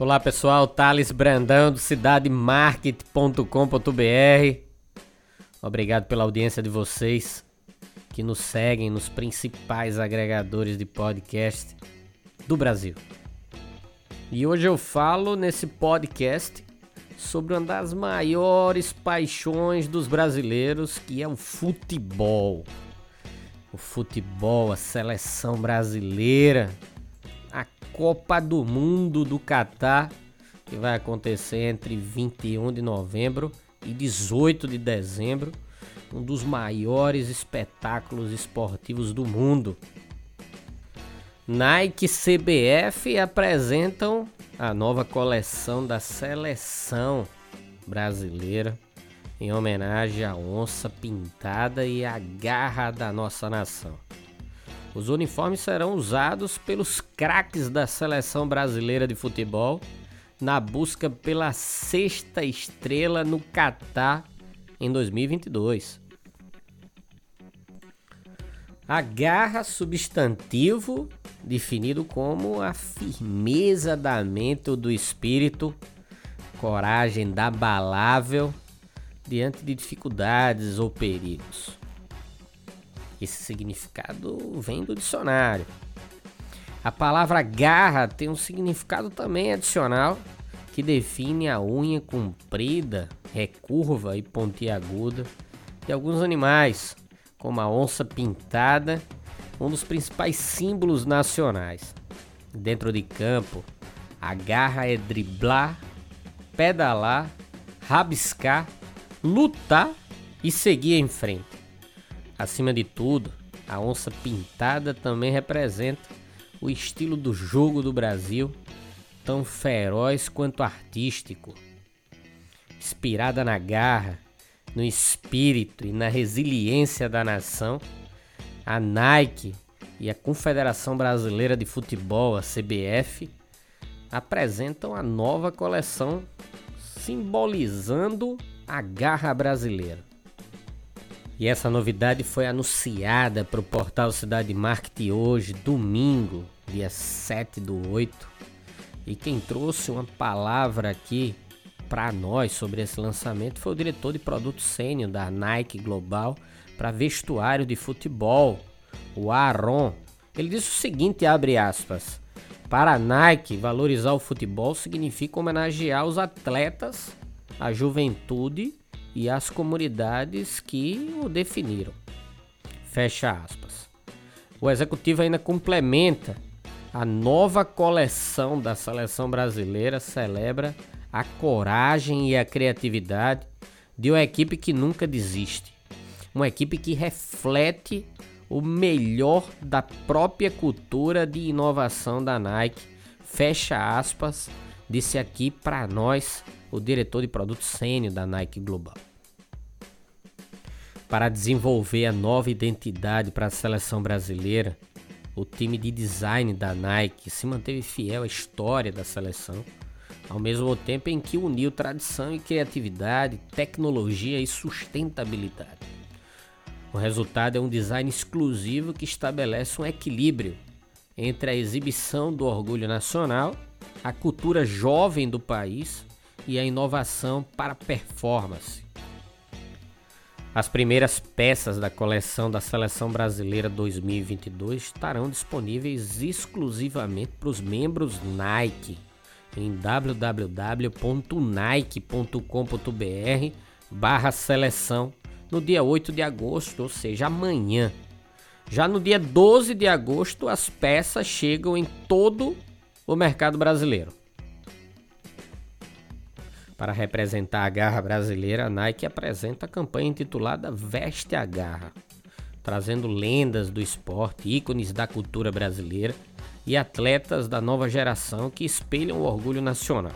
Olá pessoal, Thales Brandão do cidademarket.com.br. Obrigado pela audiência de vocês que nos seguem nos principais agregadores de podcast do Brasil. E hoje eu falo nesse podcast sobre uma das maiores paixões dos brasileiros, que é o futebol. O futebol, a seleção brasileira Copa do Mundo do Catar, que vai acontecer entre 21 de novembro e 18 de dezembro, um dos maiores espetáculos esportivos do mundo. Nike CBF apresentam a nova coleção da seleção brasileira em homenagem à onça pintada e à garra da nossa nação. Os uniformes serão usados pelos craques da seleção brasileira de futebol na busca pela sexta estrela no Catar em 2022. A garra substantivo definido como a firmeza da mente ou do espírito, coragem da balável diante de dificuldades ou perigos. Esse significado vem do dicionário. A palavra garra tem um significado também adicional que define a unha comprida, recurva e pontiaguda de alguns animais, como a onça pintada, um dos principais símbolos nacionais. Dentro de campo, a garra é driblar, pedalar, rabiscar, lutar e seguir em frente. Acima de tudo, a onça pintada também representa o estilo do jogo do Brasil, tão feroz quanto artístico. Inspirada na garra, no espírito e na resiliência da nação, a Nike e a Confederação Brasileira de Futebol, a CBF, apresentam a nova coleção simbolizando a garra brasileira. E essa novidade foi anunciada para o portal Cidade Market hoje, domingo, dia 7 do 8. E quem trouxe uma palavra aqui para nós sobre esse lançamento foi o diretor de produto sênior da Nike Global para vestuário de futebol, o Aaron. Ele disse o seguinte, abre aspas: Para a Nike, valorizar o futebol significa homenagear os atletas, a juventude e as comunidades que o definiram. Fecha aspas. O executivo ainda complementa a nova coleção da seleção brasileira celebra a coragem e a criatividade de uma equipe que nunca desiste. Uma equipe que reflete o melhor da própria cultura de inovação da Nike. Fecha aspas, disse aqui para nós o diretor de produto sênior da Nike Global para desenvolver a nova identidade para a seleção brasileira, o time de design da Nike se manteve fiel à história da seleção, ao mesmo tempo em que uniu tradição e criatividade, tecnologia e sustentabilidade. O resultado é um design exclusivo que estabelece um equilíbrio entre a exibição do orgulho nacional, a cultura jovem do país e a inovação para performance. As primeiras peças da coleção da Seleção Brasileira 2022 estarão disponíveis exclusivamente para os membros Nike em www.nike.com.br barra seleção no dia 8 de agosto, ou seja, amanhã. Já no dia 12 de agosto, as peças chegam em todo o mercado brasileiro. Para representar a garra brasileira, a Nike apresenta a campanha intitulada Veste a Garra, trazendo lendas do esporte, ícones da cultura brasileira e atletas da nova geração que espelham o orgulho nacional.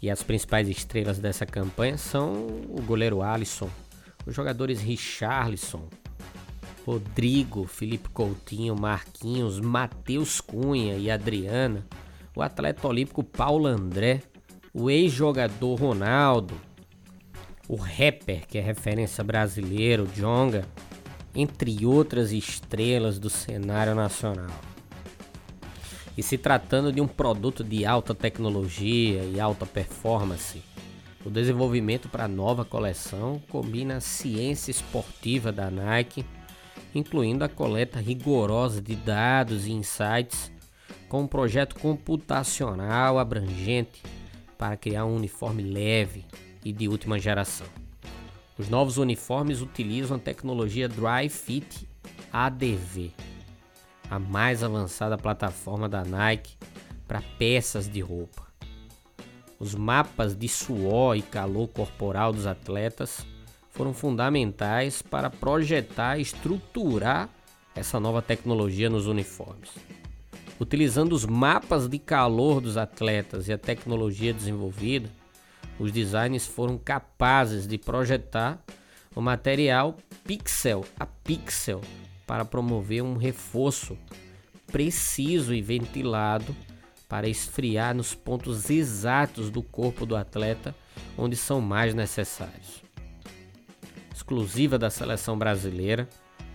E as principais estrelas dessa campanha são o goleiro Alisson, os jogadores Richarlison, Rodrigo, Felipe Coutinho, Marquinhos, Matheus Cunha e Adriana, o atleta olímpico Paulo André, o ex-jogador Ronaldo, o rapper que é referência brasileiro, Jonga, entre outras estrelas do cenário nacional. E se tratando de um produto de alta tecnologia e alta performance, o desenvolvimento para a nova coleção combina a ciência esportiva da Nike, incluindo a coleta rigorosa de dados e insights, com um projeto computacional abrangente para criar um uniforme leve e de última geração. Os novos uniformes utilizam a tecnologia Dry Fit ADV, a mais avançada plataforma da Nike para peças de roupa. Os mapas de suor e calor corporal dos atletas foram fundamentais para projetar e estruturar essa nova tecnologia nos uniformes. Utilizando os mapas de calor dos atletas e a tecnologia desenvolvida, os designers foram capazes de projetar o material pixel a pixel para promover um reforço preciso e ventilado para esfriar nos pontos exatos do corpo do atleta onde são mais necessários. Exclusiva da seleção brasileira,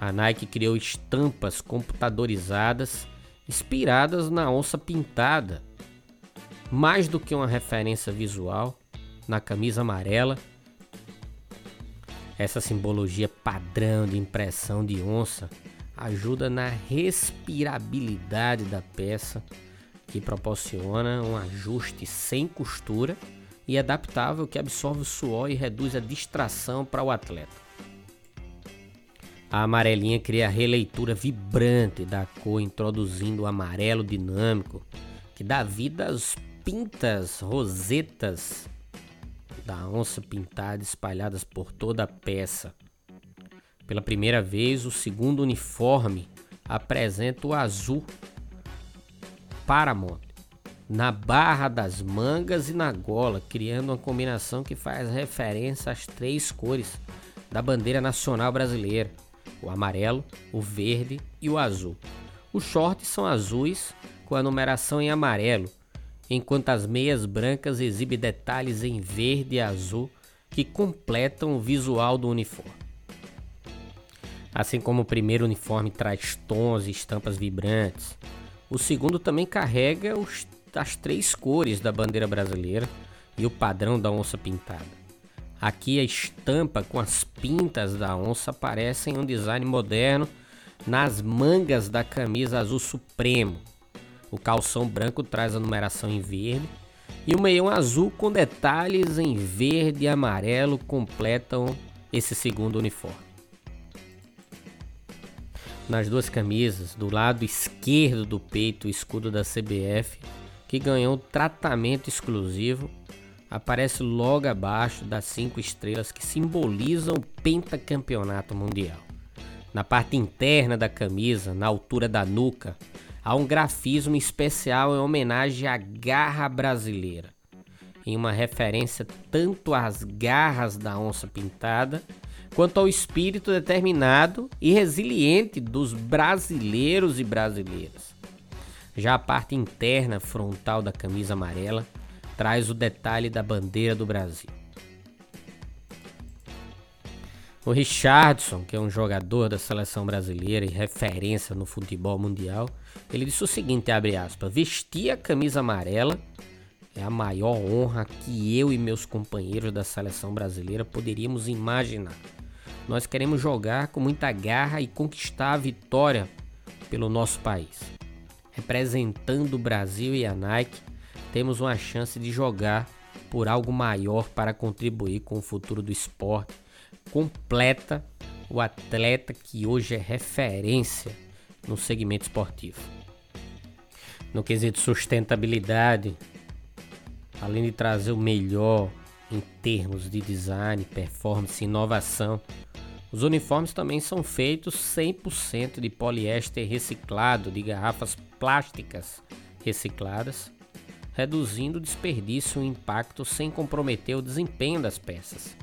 a Nike criou estampas computadorizadas inspiradas na onça pintada. Mais do que uma referência visual, na camisa amarela. Essa simbologia padrão de impressão de onça ajuda na respirabilidade da peça, que proporciona um ajuste sem costura e adaptável que absorve o suor e reduz a distração para o atleta. A amarelinha cria a releitura vibrante da cor, introduzindo o amarelo dinâmico, que dá vida às pintas rosetas da onça pintada espalhadas por toda a peça. Pela primeira vez, o segundo uniforme apresenta o azul Paramount na barra das mangas e na gola, criando uma combinação que faz referência às três cores da bandeira nacional brasileira: o amarelo, o verde e o azul. Os shorts são azuis com a numeração em amarelo enquanto as meias brancas exibem detalhes em verde e azul que completam o visual do uniforme. Assim como o primeiro uniforme traz tons e estampas vibrantes, o segundo também carrega os, as três cores da bandeira brasileira e o padrão da onça pintada. Aqui a estampa com as pintas da onça aparece em um design moderno nas mangas da camisa azul supremo, o calção branco traz a numeração em verde e o meião azul com detalhes em verde e amarelo completam esse segundo uniforme. Nas duas camisas, do lado esquerdo do peito, o escudo da CBF, que ganhou tratamento exclusivo, aparece logo abaixo das cinco estrelas que simbolizam o pentacampeonato mundial. Na parte interna da camisa, na altura da nuca, há um grafismo especial em homenagem à garra brasileira, em uma referência tanto às garras da onça pintada, quanto ao espírito determinado e resiliente dos brasileiros e brasileiras. Já a parte interna frontal da camisa amarela traz o detalhe da bandeira do Brasil. O Richardson, que é um jogador da seleção brasileira e referência no futebol mundial, ele disse o seguinte, abre aspas, vestir a camisa amarela é a maior honra que eu e meus companheiros da seleção brasileira poderíamos imaginar. Nós queremos jogar com muita garra e conquistar a vitória pelo nosso país. Representando o Brasil e a Nike, temos uma chance de jogar por algo maior para contribuir com o futuro do esporte. Completa o atleta que hoje é referência no segmento esportivo. No quesito sustentabilidade, além de trazer o melhor em termos de design, performance e inovação, os uniformes também são feitos 100% de poliéster reciclado, de garrafas plásticas recicladas, reduzindo o desperdício e o impacto sem comprometer o desempenho das peças.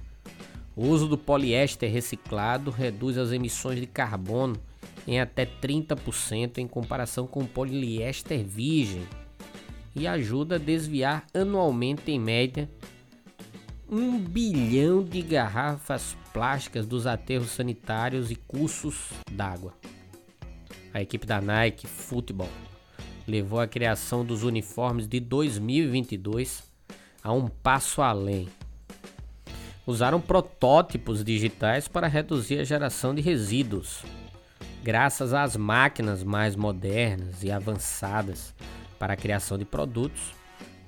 O uso do poliéster reciclado reduz as emissões de carbono em até 30% em comparação com o poliéster virgem e ajuda a desviar anualmente, em média, um bilhão de garrafas plásticas dos aterros sanitários e cursos d'água. A equipe da Nike Football levou a criação dos uniformes de 2022 a um passo além. Usaram protótipos digitais para reduzir a geração de resíduos. Graças às máquinas mais modernas e avançadas para a criação de produtos,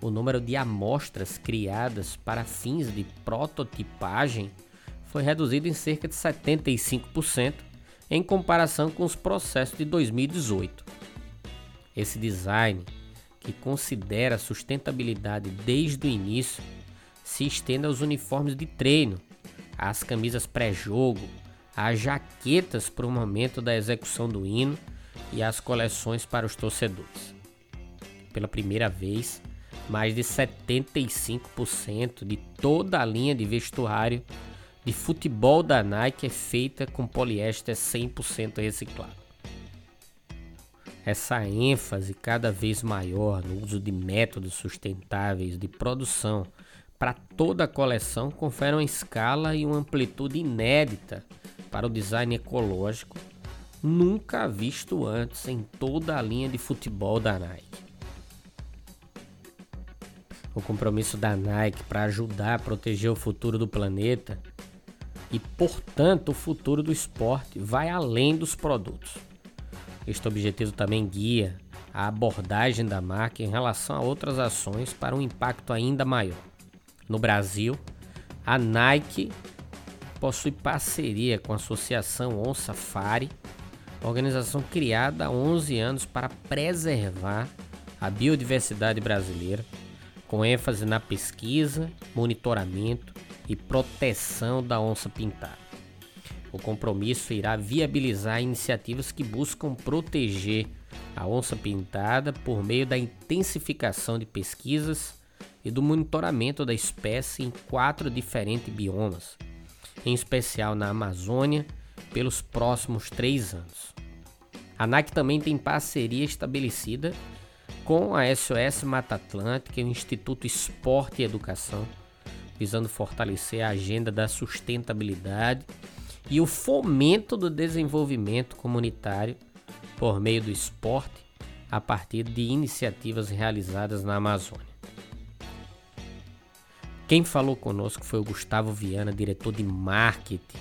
o número de amostras criadas para fins de prototipagem foi reduzido em cerca de 75% em comparação com os processos de 2018. Esse design, que considera a sustentabilidade desde o início, se estende aos uniformes de treino, às camisas pré-jogo, às jaquetas para o momento da execução do hino e às coleções para os torcedores. Pela primeira vez, mais de 75% de toda a linha de vestuário de futebol da Nike é feita com poliéster 100% reciclado. Essa ênfase cada vez maior no uso de métodos sustentáveis de produção para toda a coleção confere uma escala e uma amplitude inédita para o design ecológico, nunca visto antes em toda a linha de futebol da Nike o compromisso da Nike para ajudar a proteger o futuro do planeta e, portanto, o futuro do esporte vai além dos produtos. Este objetivo também guia a abordagem da marca em relação a outras ações para um impacto ainda maior. No Brasil, a Nike possui parceria com a Associação On Safari, organização criada há 11 anos para preservar a biodiversidade brasileira com ênfase na pesquisa, monitoramento e proteção da onça pintada. O compromisso irá viabilizar iniciativas que buscam proteger a onça pintada por meio da intensificação de pesquisas e do monitoramento da espécie em quatro diferentes biomas, em especial na Amazônia, pelos próximos três anos. A ANAC também tem parceria estabelecida com a SOS Mata Atlântica e o Instituto Esporte e Educação, visando fortalecer a agenda da sustentabilidade e o fomento do desenvolvimento comunitário por meio do esporte a partir de iniciativas realizadas na Amazônia. Quem falou conosco foi o Gustavo Viana, diretor de marketing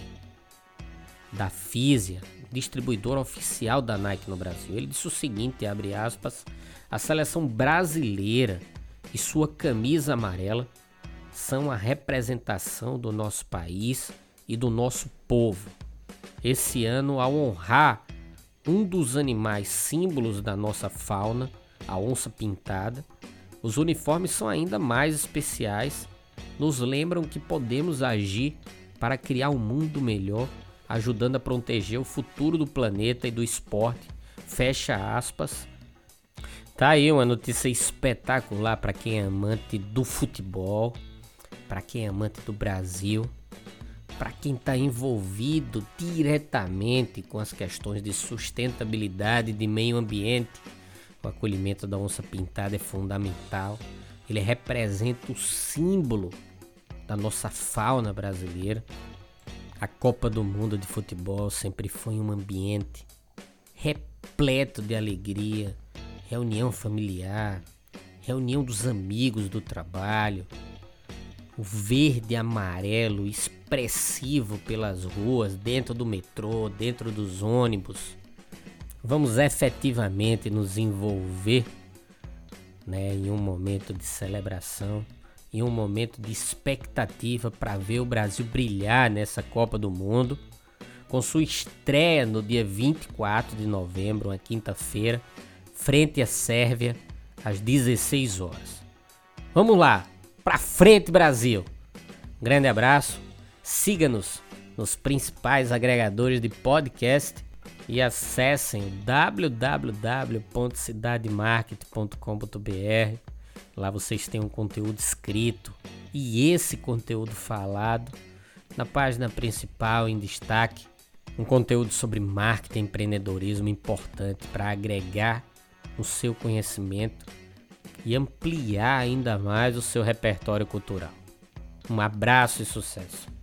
da Físia, distribuidor oficial da Nike no Brasil. Ele disse o seguinte, abre aspas, a seleção brasileira e sua camisa amarela são a representação do nosso país e do nosso povo. Esse ano, ao honrar um dos animais símbolos da nossa fauna, a onça pintada, os uniformes são ainda mais especiais, nos lembram que podemos agir para criar um mundo melhor, ajudando a proteger o futuro do planeta e do esporte. Fecha aspas Tá aí uma notícia espetacular para quem é amante do futebol, para quem é amante do Brasil, para quem está envolvido diretamente com as questões de sustentabilidade de meio ambiente. O acolhimento da onça pintada é fundamental. Ele representa o símbolo da nossa fauna brasileira. A Copa do Mundo de Futebol sempre foi um ambiente repleto de alegria, reunião familiar, reunião dos amigos do trabalho, o verde amarelo expressivo pelas ruas, dentro do metrô, dentro dos ônibus. Vamos efetivamente nos envolver né, em um momento de celebração, em um momento de expectativa para ver o Brasil brilhar nessa Copa do Mundo, com sua estreia no dia 24 de novembro, uma quinta-feira frente à Sérvia, às 16 horas. Vamos lá, pra frente Brasil! Um grande abraço, siga-nos nos principais agregadores de podcast e acessem www.cidademarket.com.br Lá vocês têm um conteúdo escrito e esse conteúdo falado na página principal em destaque. Um conteúdo sobre marketing e empreendedorismo importante para agregar o seu conhecimento e ampliar ainda mais o seu repertório cultural. Um abraço e sucesso!